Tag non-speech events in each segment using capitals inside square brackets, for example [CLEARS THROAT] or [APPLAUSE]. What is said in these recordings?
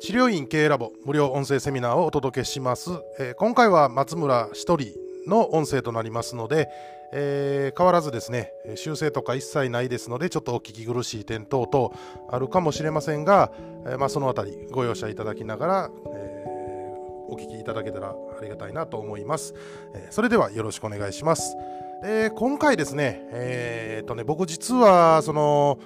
治療院経営ラボ無料音声セミナーをお届けします、えー、今回は松村一人の音声となりますので、えー、変わらずですね修正とか一切ないですのでちょっとお聞き苦しい点等々あるかもしれませんが、えー、まあ、そのあたりご容赦いただきながら、えお聞きいただけたらありがたいなと思います、えそれではよろしくお願いします、え今回ですねえっとね僕実はその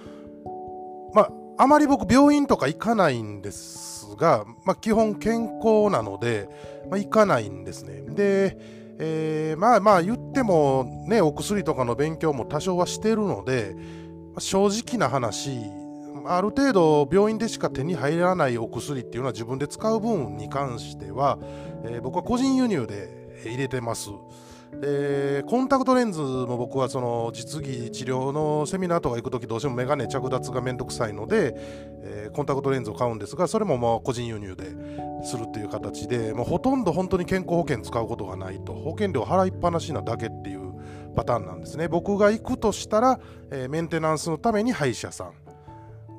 まああまり僕病院とか行かないんですが、まあ、基本健康なので、まあ、行かないんですね。で、えー、まあまあ言ってもね、お薬とかの勉強も多少はしてるので、ま正直な話、ある程度病院でしか手に入らないお薬っていうのは自分で使う分に関しては、えー、僕は個人輸入で入れてます。でコンタクトレンズも僕はその実技治療のセミナーとか行く時どうしてもメガネ着脱がめんどくさいので、えー、コンタクトレンズを買うんですがそれもまあ個人輸入でするっていう形でもうほとんど本当に健康保険使うことがないと保険料払いっぱなしなだけっていうパターンなんですね僕が行くとしたら、えー、メンテナンスのために歯医者さん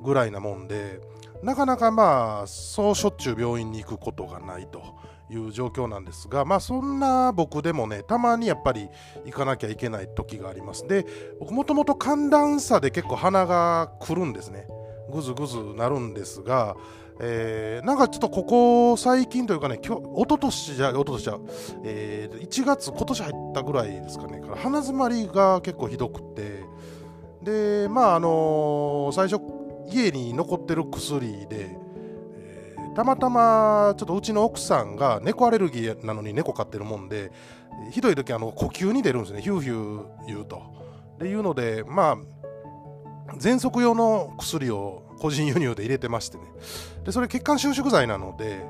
ぐらいなもんでなかなかまあそうしょっちゅう病院に行くことがないと。いう状況なんですが、まあ、そんな僕でもね、たまにやっぱり行かなきゃいけない時があります。で、僕もともと寒暖差で結構鼻がくるんですね。ぐずぐずなるんですが、えー、なんかちょっとここ最近というかね、今日、一昨年じゃ、一昨年じゃ、えー、1月、今年入ったぐらいですかね、から鼻詰まりが結構ひどくて、で、まあ、あのー、最初、家に残ってる薬で、たまたまちょっとうちの奥さんが猫アレルギーなのに猫飼ってるもんでひどい時あの呼吸に出るんですねヒューヒュー言うと。っていうのでまあ喘息用の薬を個人輸入で入れてましてねでそれ血管収縮剤なので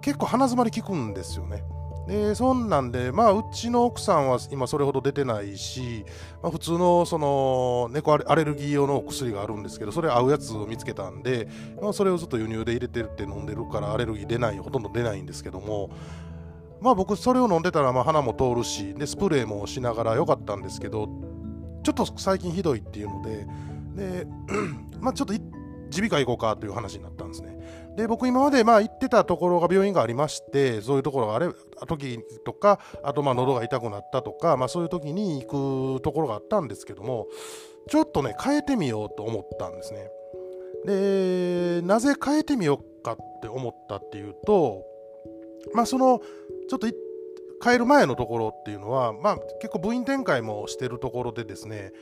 結構鼻づまり効くんですよね。でそんなんで、まあ、うちの奥さんは今それほど出てないし、まあ、普通のその猫アレルギー用の薬があるんですけどそれ合うやつを見つけたんで、まあ、それをずっと輸入で入れてるって飲んでるからアレルギー出ないほとんど出ないんですけどもまあ僕それを飲んでたらまあ鼻も通るしでスプレーもしながら良かったんですけどちょっと最近ひどいっていうのでで [CLEARS THROAT] まあちょっと耳鼻科行こうかという話になったんですね。で僕今までまあ行ってたところが病院がありましてそういうところがあれ時とかあとまあ喉が痛くなったとか、まあ、そういう時に行くところがあったんですけどもちょっとね変えてみようと思ったんですねでなぜ変えてみようかって思ったっていうとまあそのちょっと変える前のところっていうのは、まあ、結構部員展開もしてるところでですね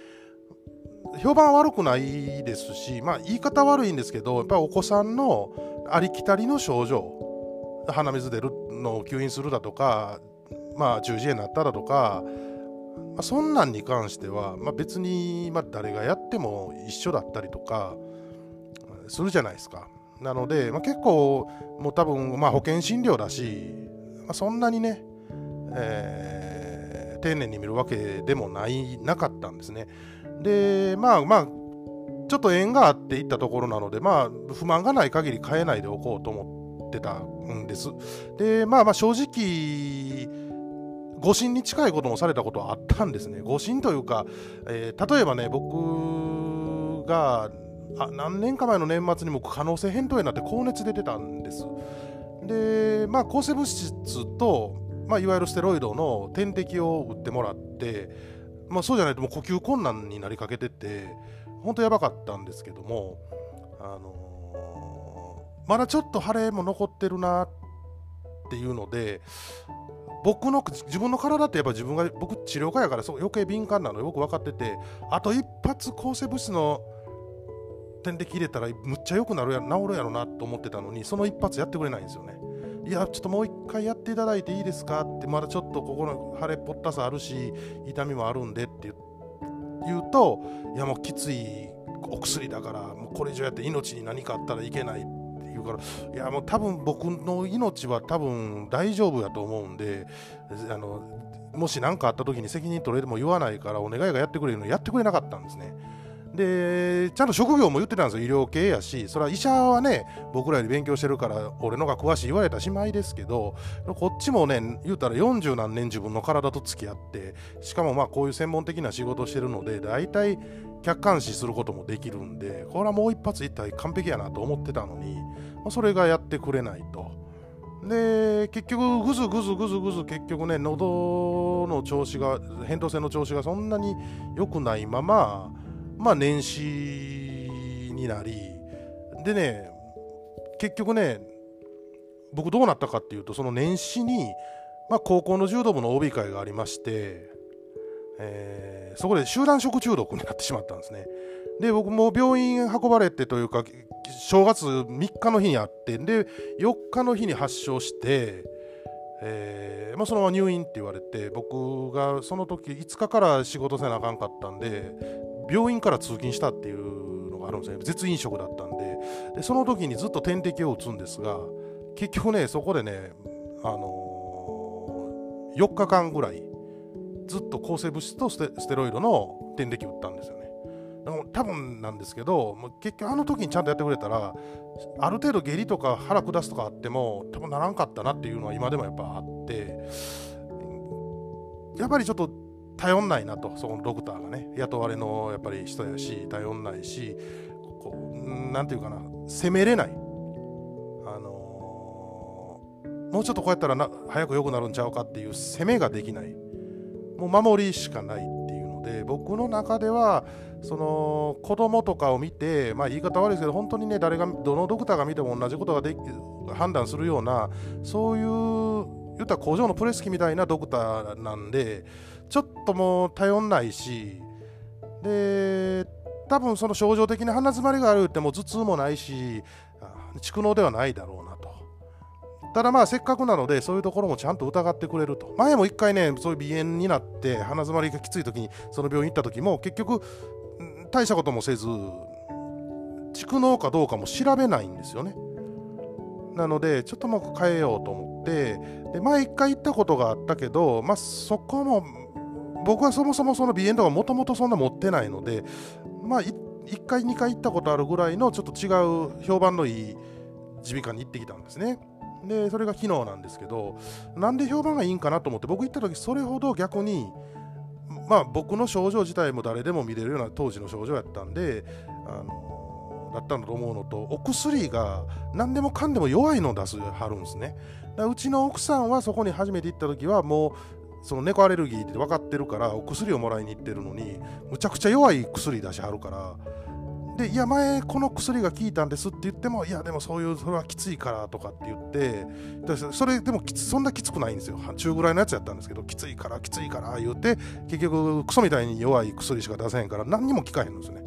評判悪くないですし、まあ、言い方悪いんですけどやっぱりお子さんのありきたりの症状鼻水出るのを吸引するだとか、まあ、中耳炎になっただとか、まあ、そんなんに関しては、まあ、別に、まあ、誰がやっても一緒だったりとかするじゃないですか。なので、まあ、結構もう多分、まあ、保険診療だし、まあ、そんなにね、えー、丁寧に見るわけでもないなかったんですね。でまあまあちょっと縁があって行ったところなので、まあ、不満がない限り変えないでおこうと思ってたんです。で、まあまあ正直、誤診に近いこともされたことはあったんですね。誤診というか、えー、例えばね、僕があ何年か前の年末にも可能性扁桃炎になって高熱出てたんです。で、まあ、抗生物質と、まあ、いわゆるステロイドの点滴を打ってもらって、まあ、そうじゃないともう呼吸困難になりかけてて、本当やばかったんですけども、あのー、まだちょっと腫れも残ってるなっていうので僕の自分の体ってやっぱ自分が僕治療家やからそう余計敏感なのよく分かっててあと一発抗生物質の点滴入れたらむっちゃ良くなるや治るやろなと思ってたのにその一発やってくれないんですよね。いや、ちょっともう一回やっていただいていいですか？って、まだちょっとここの腫れぽったさあるし、痛みもあるんでって言うといやもうきついお薬だからもうこれ以上やって命に何かあったらいけないって言うからいやもう多分僕の命は多分大丈夫やと思うんであのもし何かあった時に責任取れても言わないからお願いがやってくれるのやってくれなかったんですね。でちゃんと職業も言ってたんですよ。医療系やし。それは医者はね僕らより勉強してるから俺のが詳しい言われたしまいですけどこっちもね言うたら40何年自分の体と付き合ってしかもまあこういう専門的な仕事をしてるので大体客観視することもできるんでこれはもう一発一体完璧やなと思ってたのに、まあ、それがやってくれないと。で結局ぐずぐずぐずぐず結局ね喉の調子が扁桃腺の調子がそんなに良くないまままあ年始になりでね結局ね僕どうなったかっていうとその年始に、まあ、高校の柔道部の OB 会がありまして、えー、そこで集団食中毒になってしまったんですね。で僕も病院運ばれてというか正月3日の日にあってで4日の日に発症して、えーまあ、そのまま入院って言われて僕がその時5日から仕事せなあかんかったんで病院から通勤したっていうのがあるんですね。絶飲食だったんで。でその時にずっと点滴を打つんですが結局ねそこでね、あのー、4日間ぐらいずっと抗生物質とステロイドの点滴打ったんですよね。多分なんですけど結局あの時にちゃんとやってくれたらある程度下痢とか腹下すとかあっても多分ならんかったなっていうのは今でもやっぱあってやっぱりちょっと頼んないなとそこのドクターがね雇われのやっぱり人やし頼んないしこうなんていうかな責めれない、あのー、もうちょっとこうやったらな早く良くなるんちゃうかっていう攻めができない。もう守りしかないっていうので僕の中ではその子供とかを見て、まあ、言い方悪いですけど本当にね誰がどのドクターが見ても同じことができ判断するようなそういう言ったら工場のプレス機みたいなドクターなんでちょっともう頼んないしで多分その症状的な鼻詰まりがあるってもう頭痛もないし蓄膿ではないだろうなと。ただまあせっかくなのでそういうところもちゃんと疑ってくれると。前も一回ねそういう鼻炎になって鼻詰まりがきつい時にその病院行った時も結局大したこともせず蓄膿かどうかも調べないんですよね。なのでちょっともう変えようと思って。で前一回行ったことがあったけどまあそこも僕はそもそもその鼻炎とかもともとそんな持ってないので、まあ、1回、2回行ったことあるぐらいのちょっと違う評判のいい耳鼻科に行ってきたんですね。で、それが昨日なんですけど、なんで評判がいいんかなと思って、僕行った時それほど逆に、まあ僕の症状自体も誰でも見れるような当時の症状やったんで、あのだったんだと思うのと、お薬が何でもかんでも弱いのを出すはるんですね。だ。うちの奥さんはそこに初めて行った時はもうその猫アレルギーって分かってるからお薬をもらいに行ってるのにむちゃくちゃ弱い薬出しはるから。でいや前この薬が効いたんですって言ってもいやでもそういうそれはきついからとかって言ってそれでもそんなきつくないんですよ。中ぐらいのやつやったんですけどきついからきついから言うて結局クソみたいに弱い薬しか出せへんから何にも効かへんんですね。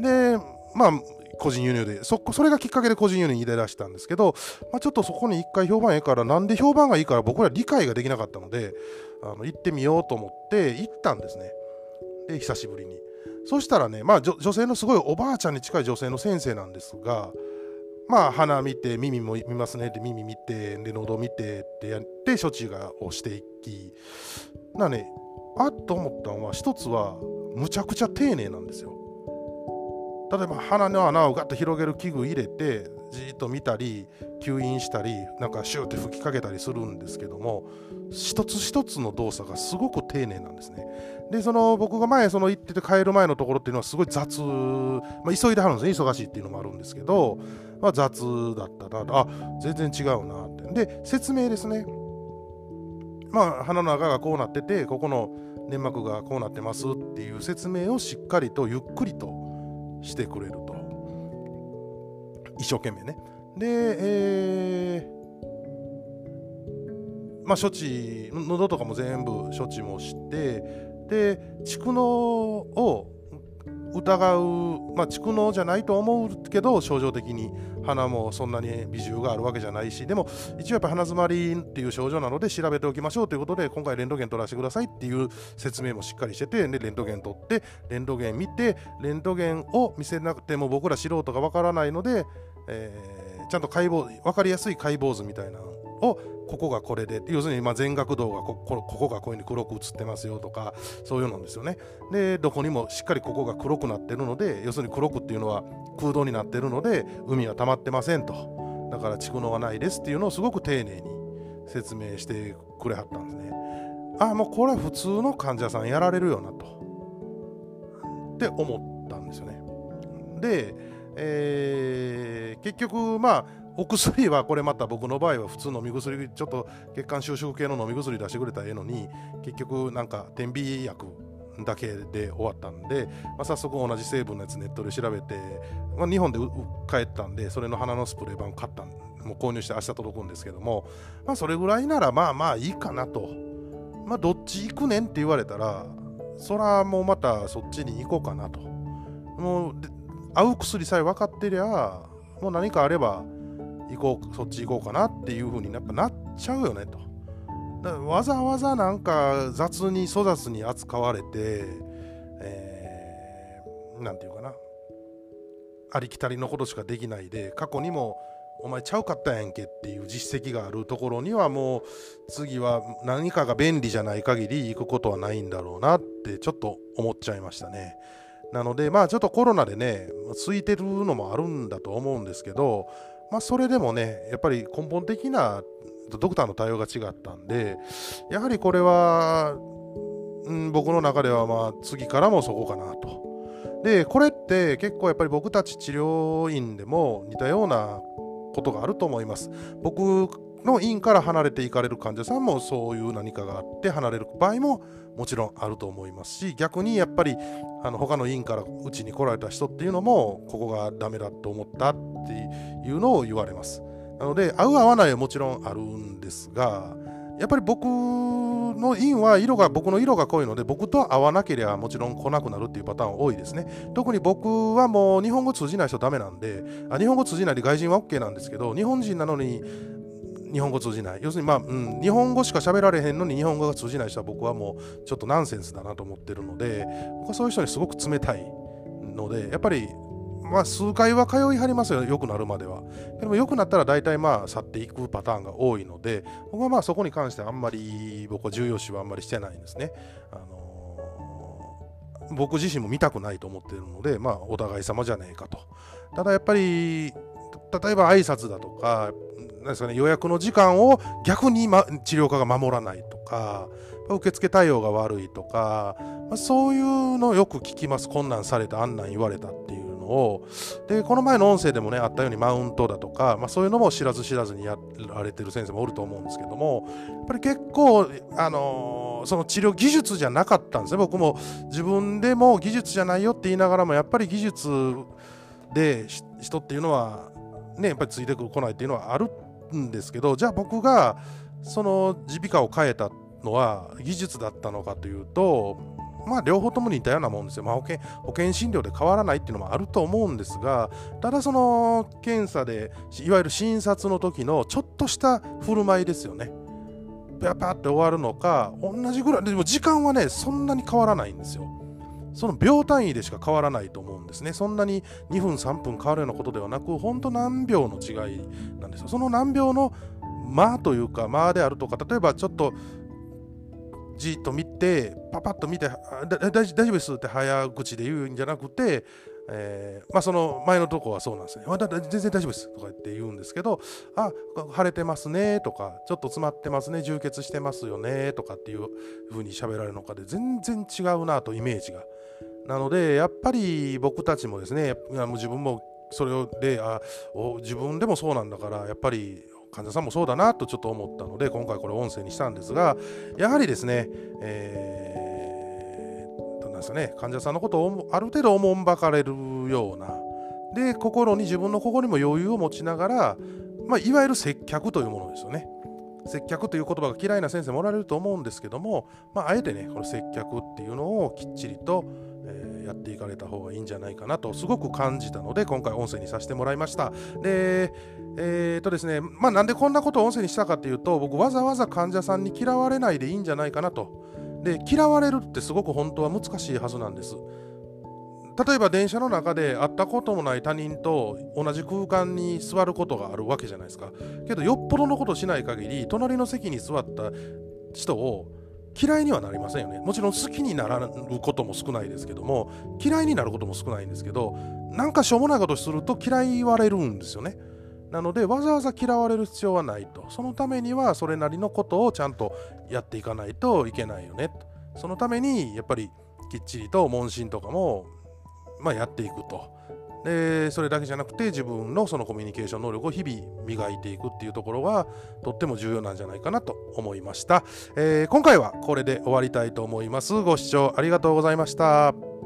でまあ個人輸入でそそれがきっかけで個人輸入に入れ出したんですけど、まあ、ちょっとそこに一回評判ええからなんで評判がいいから僕ら理解ができなかったのであの行ってみようと思って行ったんですね。で久しぶりに。そしたらね、まあ、女性のすごいおばあちゃんに近い女性の先生なんですがまあ鼻見て耳も見ますね。って耳見てで喉見てってやって処置がをしていき。なねあっと思ったのは一つはむちゃくちゃ丁寧なんですよ。例えば鼻の穴をガッと広げる器具入れてじーっと見たり吸引したりなんかシューって吹きかけたりするんですけども一つ一つの動作がすごく丁寧なんですね。でその僕が前その行ってて帰る前のところっていうのはすごい雑、まあ、急いではるんですね。忙しいっていうのもあるんですけど、まあ、雑だったなあ全然違うなって。で説明ですね。まあ鼻の中がこうなっててここの粘膜がこうなってますっていう説明をしっかりとゆっくりとしてくれると。一生懸命ね。で、えー、まあ処置喉とかも全部処置もしてで蓄膿を疑う、まあ、蓄膿じゃないと思うけど症状的に鼻もそんなに美獣があるわけじゃないしでも一応やっぱ鼻づまりっていう症状なので調べておきましょうということで今回レントゲン取らせてくださいっていう説明もしっかりしててでレントゲン取ってレントゲン見てレントゲンを見せなくても僕ら素人がわからないので、えー、ちゃんと解剖分かりやすい解剖図みたいなのをここがこれで要するにま全角度がこここがこういうふうに黒く映ってますよとかそういうのですよね。でどこにもしっかりここが黒くなってるので要するに黒くっていうのは空洞になってるので海は溜まってませんと。だから蓄膿はないですっていうのをすごく丁寧に説明してくれはったんですね。ああもうこれは普通の患者さんやられるよなと。って思ったんで、えー、結局まあお薬はこれまた僕の場合は普通飲み薬ちょっと血管収縮系の飲み薬出してくれたらええのに結局なんか点鼻薬だけで終わったんで、まあ、早速同じ成分のやつネットで調べて、まあ、日本で帰ったんでそれの花のスプレー版買ったもう購入して明日届くんですけども、まあ、それぐらいならまあまあいいかなと、まあ、どっち行くねんって言われたらそらもうまたそっちに行こうかなと。もう合う薬さえ分かってりゃもう何かあれば行こうそっち行こうかなっていう風にやっぱなっちゃうよねとだからわざわざなんか雑に粗雑に扱われて、えー、なんていうかなありきたりのことしかできないで過去にもお前ちゃうかったやんけっていう実績があるところにはもう次は何かが便利じゃない限り行くことはないんだろうなってちょっと思っちゃいましたね。なのでまあちょっとコロナでね空いてるのもあるんだと思うんですけどまあそれでもねやっぱり根本的なドクターの対応が違ったんでやはりこれは、うん、僕の中ではまあ次からもそこかなと。でこれって結構やっぱり僕たち治療院でも似たようなことがあると思います。僕の院から離れていかれる患者さんもそういう何かがあって離れる場合ももちろんあると思いますし逆にやっぱりあの他の院からうちに来られた人っていうのもここがダメだと思ったっていうのを言われます。なので合う合わないはもちろんあるんですがやっぱり僕の印は色が僕の色が濃いので僕と合わなければもちろん来なくなるっていうパターン多いですね特に僕はもう日本語通じない人ダメなんであ日本語通じないで外人は OK なんですけど日本人なのに日本語通じない要するにまあ、うん、日本語しか喋られへんのに日本語が通じない人は僕はもうちょっとナンセンスだなと思ってるので僕はそういう人にすごく冷たいのでやっぱりまあ、数回は通いはりますよ、良くなるまでは。でも良くなったら大体まあ去っていくパターンが多いので、僕はまあそこに関してあんまり僕は重要視はあんまりしてないんですね。あのー、僕自身も見たくないと思ってるので、まあお互い様じゃねえかと。ただやっぱり、例えば挨拶だとか、なんですかね、予約の時間を逆に、ま、治療科が守らないとか、受付対応が悪いとか、まあ、そういうのをよく聞きます。困難された、あんなん言われたっていうの。をでこの前の音声でもねあったようにマウントだとか、まあ、そういうのも知らず知らずにやられてる先生もおると思うんですけどもやっぱり結構、あのー、その治療技術じゃなかったんですね僕も自分でも技術じゃないよって言いながらもやっぱり技術で人っていうのはねやっぱりついてこないっていうのはあるんですけどじゃあ僕がその耳鼻科を変えたのは技術だったのかというとまあ、両方とも似たようなもんですよ。まあ、保険保険診療で変わらないっていうのもあると思うんですが、ただその検査で、いわゆる診察の時のちょっとした振る舞いですよね。パパって終わるのか、同じぐらい、でも時間はね、そんなに変わらないんですよ。その秒単位でしか変わらないと思うんですね。そんなに2分、3分変わるようなことではなく、本当何秒の違いなんですよ。その何秒の間というか、間であるとか、例えばちょっとじっと見てパパッと見て大丈夫ですって早口で言うんじゃなくて、えー、まあ、その前のとこはそうなんですね全然大丈夫ですとか言って言うんですけどあ腫れてますねとかちょっと詰まってますね充血してますよねとかっていう風に喋られるのかで全然違うなとイメージがなのでやっぱり僕たちもですねもう自分もそれであ自分でもそうなんだからやっぱり患者さんもそうだなとちょっと思ったので今回これ音声にしたんですがやはりですね、えー、なんですね患者さんのことをある程度おもんばかれるようなで心に自分の心にも余裕を持ちながら、まあ、いわゆる接客というものですよね。接客という言葉が嫌いな先生もおられると思うんですけども、まあ、あえてねこの接客っていうのをきっちりと、えー、やっていかれた方がいいんじゃないかなとすごく感じたので今回音声にさせてもらいました。でえーとですねまあ、なんでこんなことを音声にしたかっていうと僕わざわざ患者さんに嫌われないでいいんじゃないかなと。で嫌われるってすごく本当は難しいはずなんです。例えば電車の中で会ったこともない他人と同じ空間に座ることがあるわけじゃないですか。けどよっぽどのことしない限り隣の席に座った人を嫌いにはなりませんよね。もちろん好きにならることも少ないですけども嫌いになることも少ないんですけどなんかしょうもないことすると嫌い言われるんですよね。なのでわざわざ嫌われる必要はないと。そのためにはそれなりのことをちゃんとやっていかないといけないよねと。そのためにやっぱりきっちりと問診とかも、まあ、やっていくと。でそれだけじゃなくて自分のそのコミュニケーション能力を日々磨いていくっていうところはとっても重要なんじゃないかなと思いました、えー、今回はこれで終わりたいと思います。ご視聴ありがとうございました。